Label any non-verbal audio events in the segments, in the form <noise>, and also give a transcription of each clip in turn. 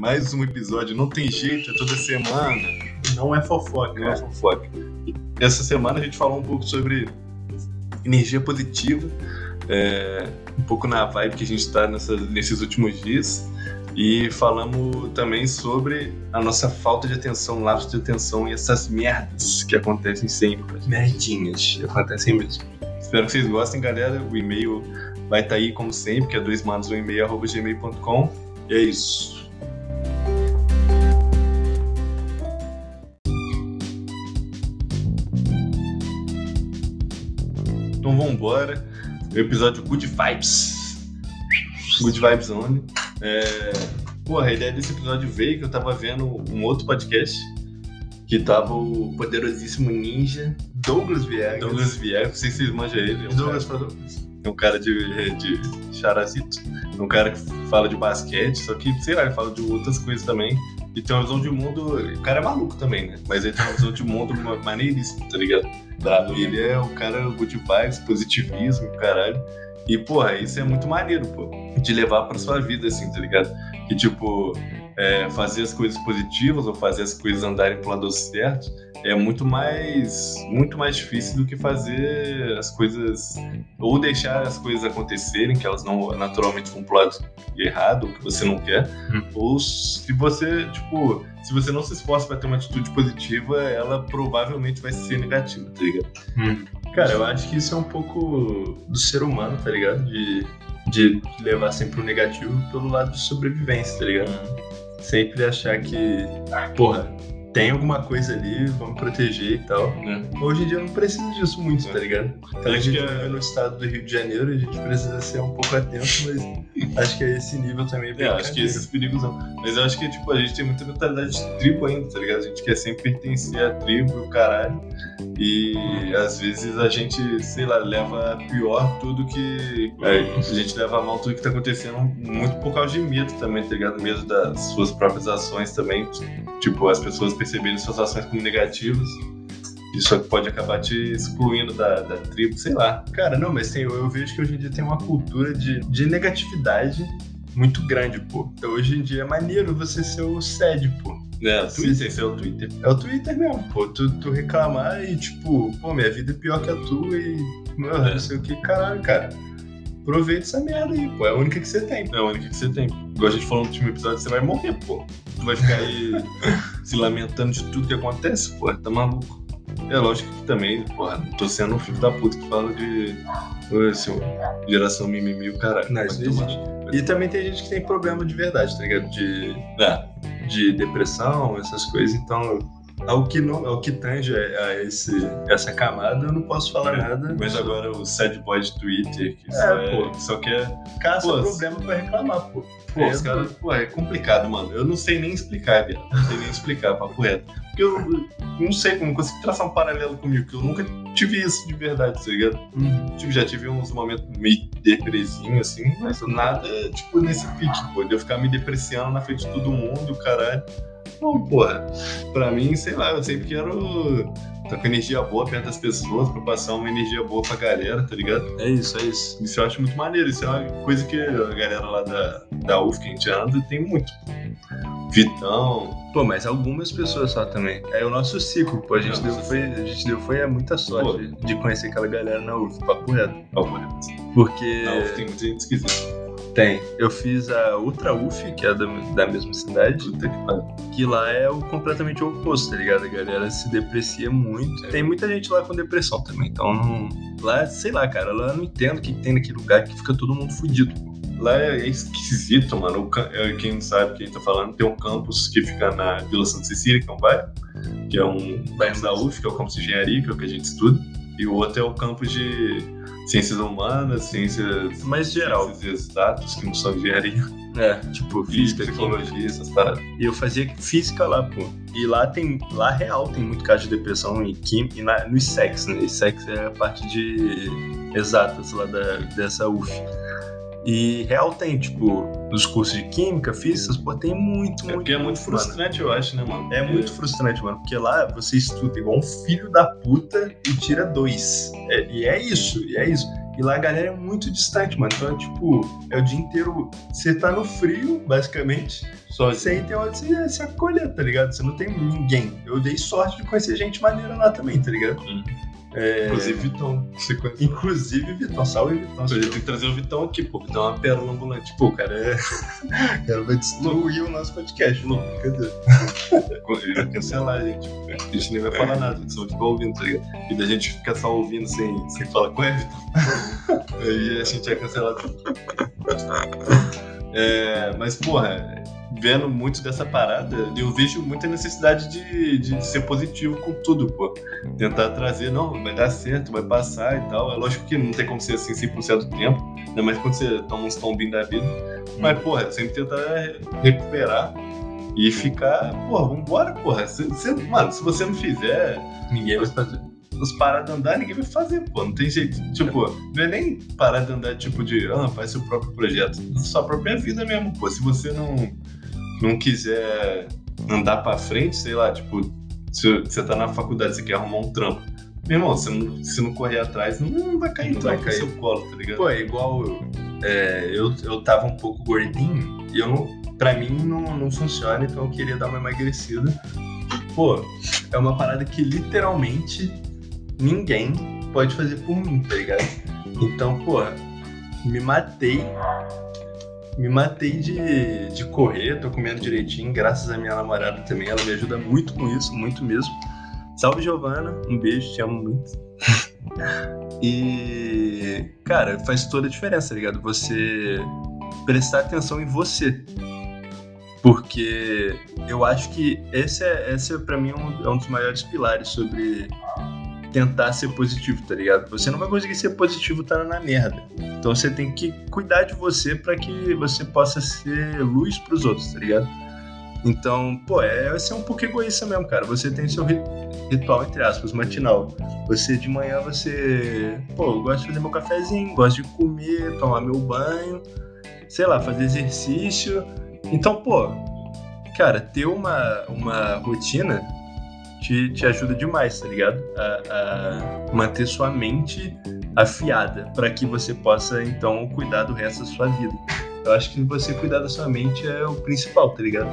Mais um episódio. Não tem jeito, é toda semana. Não é fofoca. Não é fofoca. Essa semana a gente falou um pouco sobre energia positiva. É, um pouco na vibe que a gente está nesses últimos dias. E falamos também sobre a nossa falta de atenção, lapso de atenção e essas merdas que acontecem sempre. Merdinhas, acontecem mesmo. Espero que vocês gostem, galera. O e-mail vai estar tá aí, como sempre, que é dois manos um e-mail, arroba gmail.com. E é isso. Então. O episódio Good Vibes. Good Vibes Only. É... Porra, a ideia desse episódio veio que eu tava vendo um outro podcast que tava o poderosíssimo ninja Douglas Viegas. Douglas Viegas, não sei se vocês manjam ele. É um Douglas cara, Douglas. É um cara de, de charazito. É um cara que fala de basquete, só que, sei lá, ele fala de outras coisas também. E tem uma visão de mundo. O cara é maluco também, né? Mas ele tem uma visão de mundo <laughs> maneiríssima, tá ligado? E ele é o cara good vibes, positivismo, caralho. E, porra, isso é muito maneiro, pô. De levar pra sua vida, assim, tá ligado? Que, tipo, é, fazer as coisas positivas ou fazer as coisas andarem pro lado certo é muito mais muito mais difícil do que fazer as coisas ou deixar as coisas acontecerem que elas não naturalmente vão pro lado errado, que você não quer, hum. ou se você, tipo, se você não se esforça para ter uma atitude positiva, ela provavelmente vai ser negativa, tá ligado? Hum. Cara, eu acho que isso é um pouco do ser humano, tá ligado? De, de levar sempre o negativo pelo lado de sobrevivência, tá ligado? Hum. Sempre achar que, porra, tem alguma coisa ali, vamos proteger e tal. É. Hoje em dia não precisa disso muito, tá ligado? Então, a gente é... no estado do Rio de Janeiro, a gente precisa ser um pouco atento, mas acho que é esse nível também é, acho que esses perigos não. Mas eu acho que tipo, a gente tem muita mentalidade de tribo ainda, tá ligado? A gente quer sempre pertencer à tribo, o caralho. E às vezes a gente, sei lá, leva pior tudo que. É, a gente leva mal tudo que tá acontecendo muito por causa de medo também, tá ligado? Medo das suas próprias ações também. Tipo, as pessoas perceberem suas ações como negativas. Isso pode acabar te excluindo da, da tribo, sei lá. Cara, não, mas tem, eu, eu vejo que hoje em dia tem uma cultura de, de negatividade muito grande, pô. Então hoje em dia é maneiro você ser o SED, pô. É, o Twitter, esse é o Twitter. É o Twitter mesmo, pô. Tu, tu reclamar e, tipo, pô, minha vida é pior que a tua e. É. não sei o que, caralho, cara. Aproveita essa merda aí, pô. É a única que você tem. É a única que você tem. Igual a gente falou no último episódio, você vai morrer, pô. Tu vai ficar aí <laughs> se lamentando de tudo que acontece, pô. Tá maluco. É lógico que também, porra, tô sendo um filho da puta que fala de. Assim, geração mimimi, o caralho. Não, isso existe. E também tem gente que tem problema de verdade, tá ligado? De. É de depressão, essas coisas, então ao que não, ao que tange a esse, essa camada, eu não posso falar nada. Mas agora o sad boy de Twitter, que é, só, é, pô, só quer caça pô, problema pra reclamar, pô. Pô, é, os caras, pô, é complicado, mano. Eu não sei nem explicar, viado. Não sei nem explicar, papo reto. Porque eu não sei como consigo traçar um paralelo comigo, que eu nunca tive isso de verdade, tá ligado? Uhum. Tipo, já tive uns momentos meio depresinho, assim, mas nada, tipo, nesse pique, pô, de eu ficar me depreciando na frente de todo mundo, caralho. Não, porra. Pra mim, sei lá, eu sempre quero tá com energia boa perto das pessoas pra passar uma energia boa pra galera, tá ligado? É isso, é isso. Isso eu acho muito maneiro. Isso é uma coisa que a galera lá da, da UF que a gente anda tem muito. Vitão. Pô, mas algumas pessoas só também. É o nosso ciclo, pô. A gente, deu, foi, a gente deu foi a muita sorte pô. de conhecer aquela galera na UF, papo reto. Papo reto. Porque. Na UF tem muita gente esquisita. Tem. Eu fiz a Ultra UF, que é da, da mesma cidade. Puta que Que lá é o completamente o oposto, tá ligado? A galera se deprecia muito. É. Tem muita gente lá com depressão também. Então, não... lá, sei lá, cara, lá eu não entendo o que tem naquele lugar que fica todo mundo fudido. Lá é esquisito, mano. É, quem não sabe quem tá falando, tem um campus que fica na Vila Santa Cecília, que é um bairro, que é um bairro da UF, que é o campus de engenharia, que é o que a gente estuda. E o outro é o campus de ciências humanas, ciências mais geral, ciências exatas, que não são engenharia. É, tipo física, psicologia, essas paradas. E eu fazia física lá, pô. E lá tem, lá real tem muito caso de depressão em química, e na, no ISEX, né? ISEX é a parte de exatas lá da, dessa UF. E real tem, tipo, nos cursos de química, física, pô, tem muito, é muito. Porque é muito frustrante, mano. eu acho, né, mano? É muito frustrante, mano. Porque lá você estuda igual um filho da puta e tira dois. É, e é isso, e é isso. E lá a galera é muito distante, mano. Então, tipo, é o dia inteiro. Você tá no frio, basicamente. Só você tem onde você se acolher, tá ligado? Você não tem ninguém. Eu dei sorte de conhecer gente maneira lá também, tá ligado? Hum. É... Inclusive Vitão. Inclusive Vitão. Salve Vitão. Gente tem que trazer o Vitão aqui, pô. Vitão é uma pérola ambulante. Pô, o cara é. o <laughs> cara vai destruir o nosso podcast, louco. Cadê? Ele vai cancelar a gente. A gente nem vai falar nada, a gente só fica ouvindo, tá ligado? E da gente ficar só ouvindo sem, sem falar com ele, Vitão. Aí a gente é cancelado. É, mas, porra, vendo muito dessa parada, eu vejo muita necessidade de, de ser positivo com tudo, pô. Tentar trazer, não, vai dar certo, vai passar e tal. É lógico que não tem como ser assim 100% do tempo, ainda mais quando você toma uns tombinhos da vida. Mas, porra, sempre tentar recuperar e ficar, porra, vambora, porra. Se, se, mano, se você não fizer, ninguém vai fazer parar de andar, ninguém vai fazer, pô. Não tem jeito. Tipo, não é nem parar de andar, tipo, de, ah, faz seu próprio projeto. Sua própria vida mesmo, pô. Se você não, não quiser andar pra frente, sei lá, tipo, se você tá na faculdade, você quer arrumar um trampo. Meu irmão, se não, se não correr atrás, não, vai cair não vai cair. no seu colo, tá ligado? Pô, é igual é, eu, eu tava um pouco gordinho e eu não, pra mim não, não funciona, então eu queria dar uma emagrecida. Pô, é uma parada que literalmente ninguém pode fazer por mim, tá ligado? Então, pô, me matei me matei de, de correr, tô comendo direitinho, graças à minha namorada também, ela me ajuda muito com isso, muito mesmo. Salve, Giovana, um beijo, te amo muito. e, cara, faz toda a diferença, tá ligado? Você prestar atenção em você. Porque eu acho que esse é, esse é para mim, um, é um dos maiores pilares sobre tentar ser positivo, tá ligado? Você não vai conseguir ser positivo estando na merda. Então você tem que cuidar de você para que você possa ser luz para os outros, tá ligado? Então, pô, é ser um pouco egoísta mesmo, cara. Você tem seu ritual, entre aspas, matinal. Você de manhã, você. Pô, eu gosto de fazer meu cafezinho, gosto de comer, tomar meu banho, sei lá, fazer exercício. Então, pô, cara, ter uma, uma rotina te, te ajuda demais, tá ligado? A, a manter sua mente afiada para que você possa então cuidar do resto da sua vida. Eu acho que você cuidar da sua mente é o principal, tá ligado?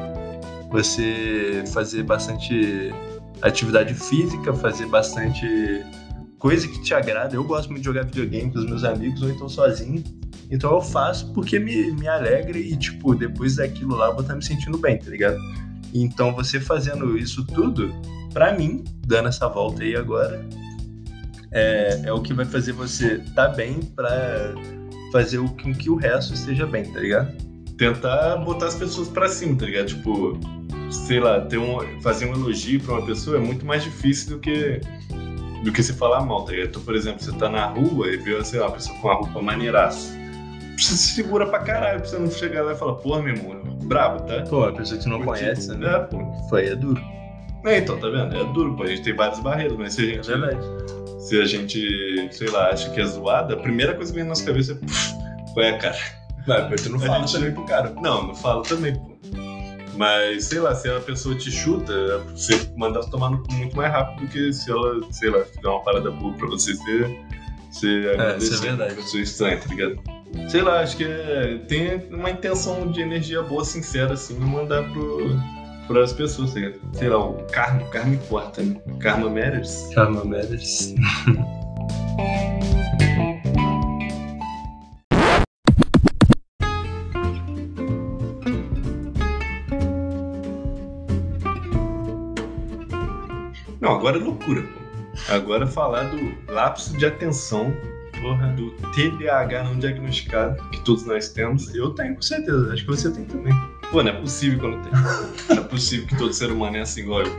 Você fazer bastante atividade física, fazer bastante coisa que te agrada. Eu gosto muito de jogar videogame com os meus amigos ou então sozinho. Então eu faço porque me, me alegra e, tipo, depois daquilo lá eu vou estar me sentindo bem, tá ligado? Então você fazendo isso tudo, para mim, dando essa volta aí agora, é, é o que vai fazer você tá bem para fazer o que, que o resto esteja bem, tá ligado? Tentar botar as pessoas para cima, tá ligado? Tipo, sei lá, ter um, fazer um elogio para uma pessoa é muito mais difícil do que do que se falar mal, tá ligado? Então, por exemplo, você tá na rua e vê, sei lá, uma pessoa com uma roupa maneiraça. Você se segura pra caralho pra você não chegar lá e falar, porra, meu irmão, brabo, tá? Pô, a pessoa que não Curti. conhece, né? É, pô. Foi, é duro. É, então, tá vendo? É duro, pô. A gente tem várias barreiras, mas se a gente. É verdade. Se a gente, sei lá, acha que é zoada, a primeira coisa que vem na nossa cabeça é. Qual é a cara? Vai, mas tu não fala gente... também pro cara. Não, não falo também, pô. Mas, sei lá, se a pessoa te chuta, você manda ela tomar no muito mais rápido do que se ela, sei lá, fizer uma parada boa pra você ser. Você é, isso é verdade. pessoa estranha, tá ligado? Sei lá, acho que é, tem uma intenção de energia boa, sincera, assim, mandar pro para as pessoas, sei lá, o karma, karma importa, né? Karma matters. Karma matters. Não, agora é loucura, pô. Agora falar do lapso de atenção Porra. do TDAH não diagnosticado, que todos nós temos. Eu tenho, com certeza. Acho que você tem também. Pô, não é possível quando tem. Não é possível que todo ser humano é assim igual eu.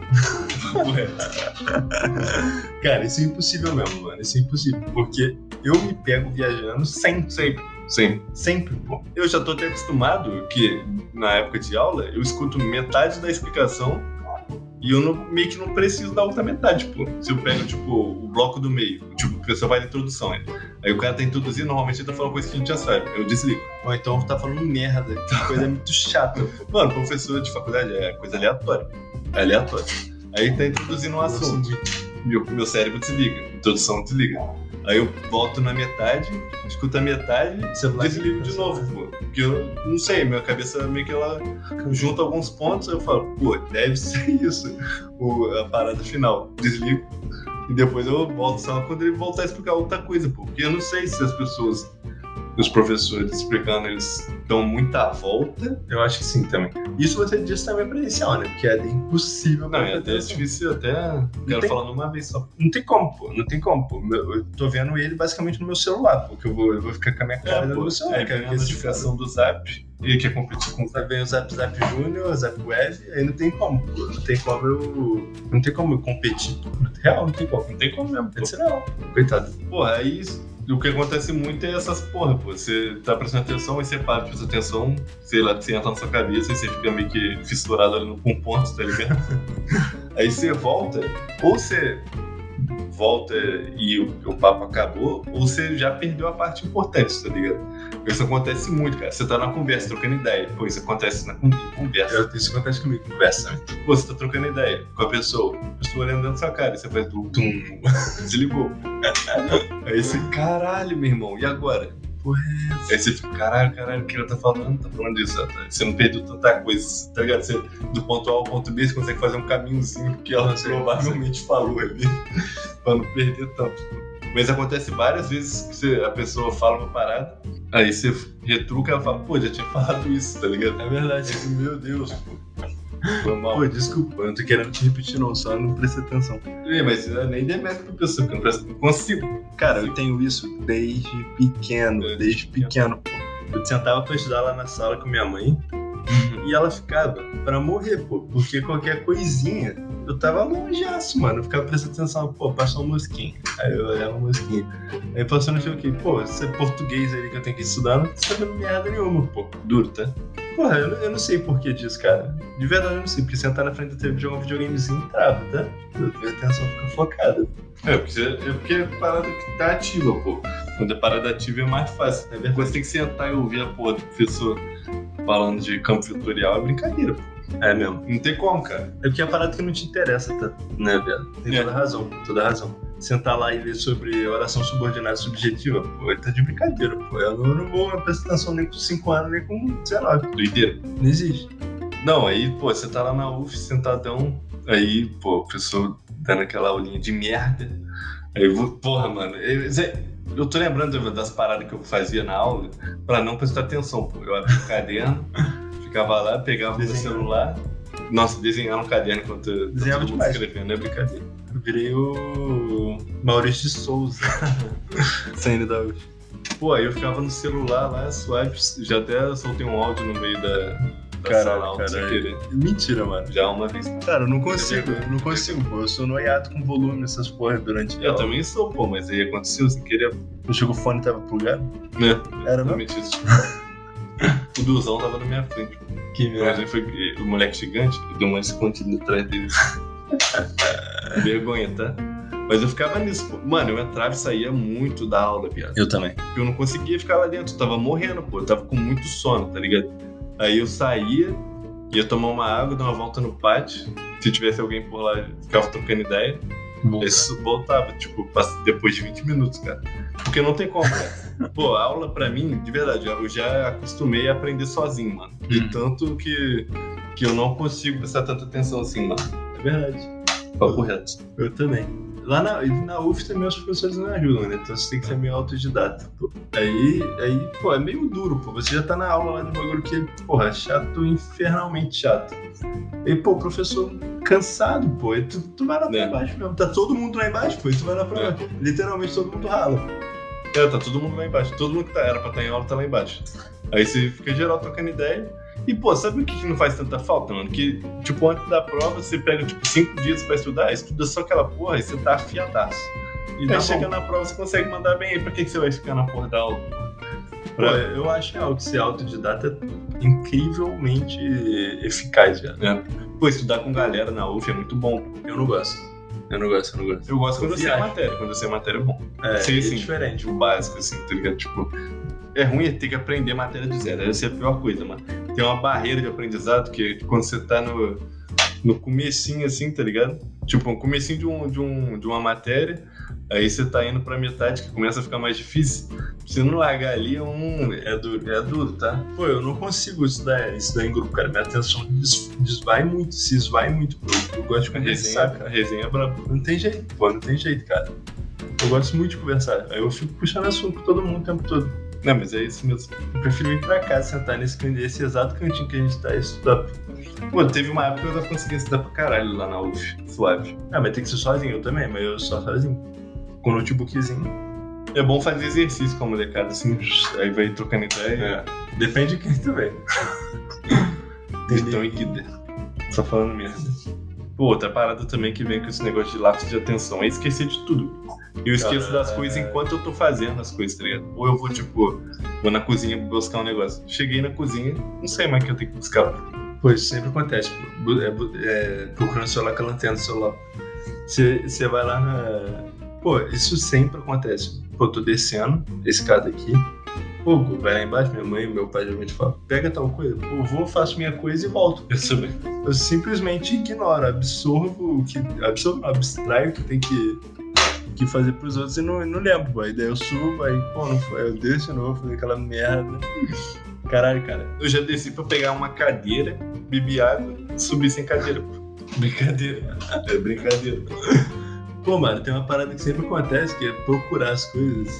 Cara, isso é impossível mesmo, mano. Isso é impossível. Porque eu me pego viajando sempre, sempre. Sempre. Sempre, pô. Eu já tô até acostumado que, na época de aula, eu escuto metade da explicação e eu não, meio que não preciso da outra metade, tipo, se eu pego, tipo, o bloco do meio, tipo, o pessoal vai na introdução, né? aí o cara tá introduzindo, normalmente ele tá falando coisa que a gente já sabe, eu desligo. Ou então tá falando merda, que coisa <laughs> muito chata. Mano, professor de faculdade é coisa aleatória, é aleatório. Aí tá introduzindo um assunto, meu, meu cérebro desliga, introdução desliga. Aí eu volto na metade, escuto a metade, desligo de novo, pô. Porque eu não sei, minha cabeça meio que ela junta alguns pontos, aí eu falo, pô, deve <laughs> ser isso, o, a parada final. Desligo. E depois eu volto só quando ele voltar a explicar outra coisa. Porque eu não sei se as pessoas os professores explicando, eles dão muita volta. Eu acho que sim também. Isso você disse também presencial, né? Porque é impossível. Não, é até difícil, até. Quero tem... falar numa vez só. Não tem como, pô. Não tem como, pô. Eu tô vendo ele basicamente no meu celular, porque eu vou, eu vou ficar com a minha cara é, no meu celular. É, a notificação do Zap. E quer competir com o Vem o Zap Zap Júnior, Zap Web, aí não tem como, pô. Não tem como eu. Não tem como eu competir, pô. Real, não tem como. Não tem como mesmo. Pô. Não. Coitado. Porra, aí o que acontece muito é essas porra, pô. Você tá prestando atenção e você para de prestar atenção, sei lá, você entra na sua cabeça e você fica meio que fissurado ali com pontos, tá ligado? <laughs> Aí você volta, ou você volta e o, o, papo acabou, ou você já perdeu a parte importante, tá ligado? Isso acontece muito, cara. Você tá na conversa, trocando ideia. Pô, isso acontece na conversa. Isso acontece comigo, conversa. Pô, você tá trocando ideia com a pessoa, a pessoa olhando dentro da sua cara, e você faz tum, tum, <laughs> desligou. <laughs> Aí você, caralho, meu irmão, e agora? Porra, é Aí você fica, caralho, caralho, o que ela tá falando? Tá falando disso, tá? Você não perdeu tanta coisa, tá ligado? Você, do ponto A ao ponto B, você consegue fazer um caminhozinho que ela provavelmente falou ali, <laughs> pra não perder tanto. Mas acontece várias vezes que você, a pessoa fala uma parada, aí você retruca e fala, pô, já tinha falado isso, tá ligado? É verdade. Meu Deus, pô. Foi mal. Pô, desculpa, eu não tô querendo te repetir, não, só não prestei atenção. É, mas eu nem demérito pra pessoa, porque eu não, não consigo. Cara, eu tenho isso desde pequeno, é, desde pequeno, pô. Eu sentava pra estudar lá na sala com minha mãe. E ela ficava pra morrer, pô, porque qualquer coisinha eu tava longeaço, mano. Eu ficava prestando atenção, pô, passou um mosquinho. Aí eu olhava o mosquinho. Aí passou no sei o pô, esse é português aí que eu tenho que estudar, não tá sabendo merda nenhuma, pô. Duro, tá? Porra, eu, eu não sei por que disso, cara. De verdade eu não sei, porque sentar na frente da TV jogar um videogamezinho trava, tá? Minha atenção fica focada. É, porque, é porque é parada que tá ativa, pô. Quando é parada ativa é mais fácil. É verdade. Você tem que sentar e ouvir a porra do professor falando de campo tutorial, é brincadeira, pô. É mesmo. Não tem como, cara. É porque é a parada que não te interessa, tá? Né, velho? Tem é. toda razão, toda razão. Sentar lá e ler sobre oração subordinada subjetiva, pô, tá de brincadeira, pô. Eu não vou prestar atenção nem com 5 anos, nem com, sei lá. Doideira. Não existe. Não, aí, pô, você tá lá na UF sentadão, aí, pô, o professor dando aquela aulinha de merda. Aí, porra, mano, eu, eu tô lembrando das paradas que eu fazia na aula pra não prestar atenção, pô. Eu abri o caderno. Ficava lá, pegava o celular. Nossa, desenhar no caderno enquanto Desenhava todo mundo escrevendo, é brincadeira. Eu virei o Maurício de Souza, saindo da UF. Pô, aí eu ficava no celular lá, suave, já até soltei um áudio no meio da, da caralho, sala sem querer. Mentira, mano. Já uma vez. Cara, eu não consigo, eu não consigo, pô. Eu sou noiado com volume essas porra durante Eu aula. também sou, pô, mas aí aconteceu sem querer. Não chegou o fone tava plugado? É, Era mesmo? isso. o Duzão tava na minha frente. Que merda. Foi o moleque gigante, deu uma escondida atrás dele. <laughs> Vergonha, tá? Mas eu ficava nisso, pô. Mano, eu entrava e saía muito da aula, viado. Eu também. Porque eu não conseguia ficar lá dentro, eu tava morrendo, pô. Eu tava com muito sono, tá ligado? Aí eu saía, ia tomar uma água, dar uma volta no pátio. Se tivesse alguém por lá, ficava trocando ideia. Isso voltava, tipo, depois de 20 minutos, cara. Porque não tem como, cara. <laughs> Pô, aula pra mim, de verdade, eu já acostumei a aprender sozinho, mano. De uhum. tanto que, que eu não consigo prestar tanta atenção assim, mano. É verdade. Papo reto. Eu também. Lá na, na UF também os professores não ajudam, né? Então você tem que ser meio autodidata. Pô. Aí, aí, pô, é meio duro, pô. Você já tá na aula lá de bagulho que, porra, é chato, infernalmente chato. E, pô, professor cansado, pô. E tu, tu vai lá pra é. baixo mesmo. Tá todo mundo lá embaixo, pô. E tu vai lá pra é. baixo. Literalmente todo mundo rala. É, tá todo mundo lá embaixo. Todo mundo que tá, era pra estar tá em aula tá lá embaixo. Aí você fica geral trocando ideia. E, pô, sabe o que não faz tanta falta, mano? Que, tipo, antes da prova, você pega, tipo, cinco dias pra estudar, estuda só aquela porra e você tá afiadaço. E daí tá chega na prova, você consegue mandar bem. Aí pra que, que você vai ficar na porra da aula? Pô, eu acho que ser autodidata é incrivelmente eficaz, já. É. Pô, estudar com galera na UF é muito bom. Eu não gosto. Eu não gosto, eu não gosto. Eu gosto quando você é matéria. Quando você é matéria é bom. É, Sei, é assim, diferente. O básico, assim, tá ligado? Tipo, é ruim ter que aprender matéria de zero. Essa é a pior coisa, mano. Tem uma barreira de aprendizado que quando você tá no, no comecinho, assim, tá ligado? Tipo, no comecinho de, um, de, um, de uma matéria, Aí você tá indo pra metade que começa a ficar mais difícil. Se não largar ali, é um. É duro. É duro, tá? Pô, eu não consigo estudar, estudar em grupo, cara. Minha atenção des, desvai muito, se esvai muito. Pô. Eu gosto de conversar, resenha, cara. a resenha é braba. Não tem jeito, pô, não tem jeito, cara. Eu gosto muito de conversar. Aí eu fico puxando assunto com todo mundo o tempo todo. Não, mas é isso mesmo. Eu prefiro ir pra casa, sentar nesse, nesse exato cantinho que a gente tá e estudar. Pô, teve uma época que eu tava conseguindo estudar pra caralho lá na UF, suave. Ah, mas tem que ser sozinho, eu também, mas eu só sozinho. Com notebookzinho. É bom fazer exercício com a molecada, assim, aí vai trocando ideia. É. Depende de quem também. Então e Guida. Só falando merda. Pô, outra parada também que vem com esse negócio de lápis de atenção é esquecer de tudo. Eu esqueço Cara, das coisas enquanto eu tô fazendo as coisas, tá ligado? Ou eu vou, tipo, vou na cozinha buscar um negócio. Cheguei na cozinha, não sei mais o que eu tenho que buscar. Pô, isso sempre acontece. É, é, procurando o celular com a lanterna do celular. Você você vai lá na. Pô, isso sempre acontece. Pô, tô descendo a escada aqui. Pô, vai lá embaixo, minha mãe meu pai geralmente falam, pega tal coisa. Eu vou, faço minha coisa e volto. <laughs> Eu. Eu simplesmente ignoro, absorvo o que. Absorvo, abstraio o que tem que, que fazer pros outros e não, não lembro. Aí daí eu subo, aí, pô, não foi. Eu desço de novo, fazer aquela merda. Caralho, cara. Eu já desci pra pegar uma cadeira, bebi água subi sem cadeira. Brincadeira. É brincadeira. Pô, mano, tem uma parada que sempre acontece, que é procurar as coisas.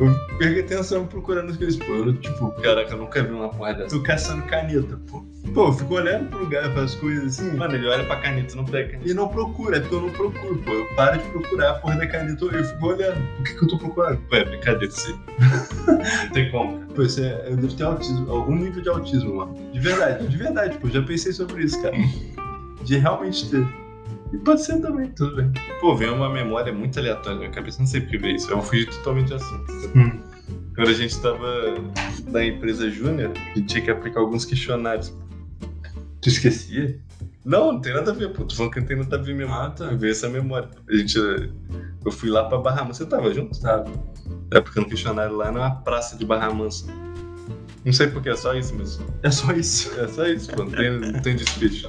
Eu perco atenção procurando coisas, pô. Eu, tipo, Caraca, eu nunca vi uma porra dessa. tô caçando caneta, pô. Pô, eu fico olhando pro lugar, as coisas assim, Mano, ele olha pra caneta não pega caneta. e não procura, é porque eu não procuro, pô. Eu paro de procurar a porra da caneta, eu fico olhando. Por que, que eu tô procurando? Pô, é brincadeira sim. <laughs> não tem como, cara. Pô, isso é, eu devo ter autismo, algum nível de autismo, mano. De verdade, de verdade, pô. Já pensei sobre isso, cara. <laughs> De realmente ter. E pode ser também, tudo bem. Pô, veio uma memória muito aleatória na minha cabeça, não sei porque veio isso. Eu fugi totalmente de assunto. Hum. Quando a gente tava na empresa Júnior, a gente tinha que aplicar alguns questionários. Tu esquecia? Não, não tem nada a ver, pô. Tô falando que não tem nada a ver mesmo. Ah, tá. Veio essa memória. A gente. Eu fui lá pra Barra Mansa. Você tava junto? Tá. É aplicando questionário lá na praça de Barra Mansa. Não sei porque, é só isso mesmo. É só isso. É só isso, pô. Não tem, não tem despejo.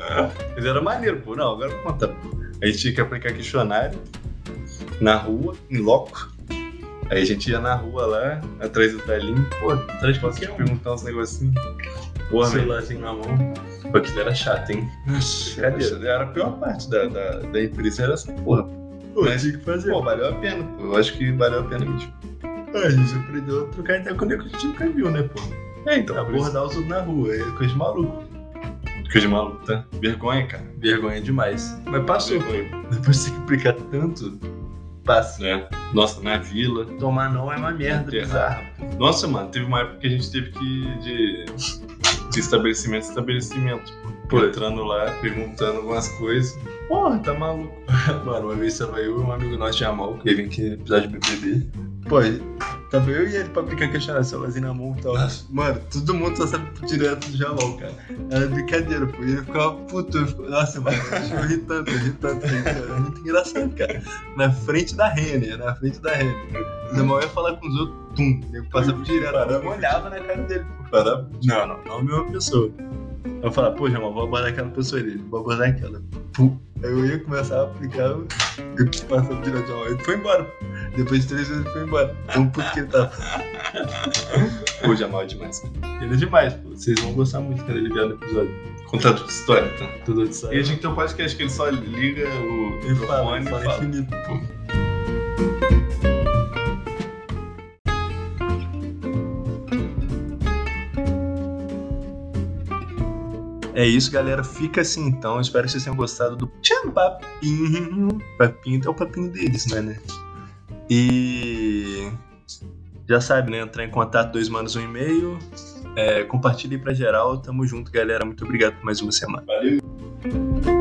Mas era maneiro, pô. Não, agora vou contar. A gente tinha que aplicar questionário na rua, em loco. Aí a gente ia na rua lá, atrás do telinho, pô, atrás de você perguntar uns negocinhos. Porra, celularzinho na mão. Pô, aquilo era chato, hein? Nossa, Brincadeira. Era a pior parte da, da, da empresa, era essa porra. Pô, Mas, tinha que fazer. Pô, valeu a pena, pô. Eu acho que valeu a pena mesmo. a gente aprendeu a trocar ideia com o nego que a gente nunca viu, né, pô? É, então, isso- Abordar os outros na rua, é coisa de maluco. Coisa de maluco, tá? Vergonha, cara. Vergonha demais. Mas passou. Vergonha. Depois de que aplicar tanto, passa. É. Nossa, na vila. Tomar não é uma merda bizarra. Nossa, mano, teve uma época que a gente teve que ir de, de estabelecimento em estabelecimento. Pô, entrando lá, perguntando algumas coisas. Porra, tá maluco. <laughs> Mano, uma vez tava eu e um amigo nosso de Amal, que veio aqui episódio de BBB. Pô, tava eu e ele pra aplicar questionário, celularzinho na mão e tal. Mano, todo mundo só sabe direto do Jamal, cara. Era brincadeira, pô. E ele ficava puto. Eu ficava, nossa, mano, eu ri tanto, eu ri tanto. É muito engraçado, cara. Na frente da Renner, na frente da Renner. O Jamal ia falar com os outros, tum. Ele passava direto. Eu olhava na cara dele, pô. Falava, não, não, não a mesma pessoa. Eu falava, pô, Jamal, vou abordar aquela pessoa ali, vou abordar aquela. Pum. Aí eu ia começar a aplicar, eu passava direto, Jamal. Ele foi embora. Depois de três vezes ele foi embora. Tão puto que ele tava. Pô, Jamal é demais. cara. Ele é demais, pô. Vocês vão gostar muito quando ele vier no episódio. Contar toda a história, tá? Tudo de E a gente tem um podcast que ele só liga o Ele fala, ele fala e fala. infinito, pô. É isso, galera. Fica assim então. Espero que vocês tenham gostado do papinho. Papinho é o papinho deles, né, né? E já sabe, né? Entrar em contato, dois manos, um e-mail. É, compartilhe pra geral. Tamo junto, galera. Muito obrigado por mais uma semana. Valeu.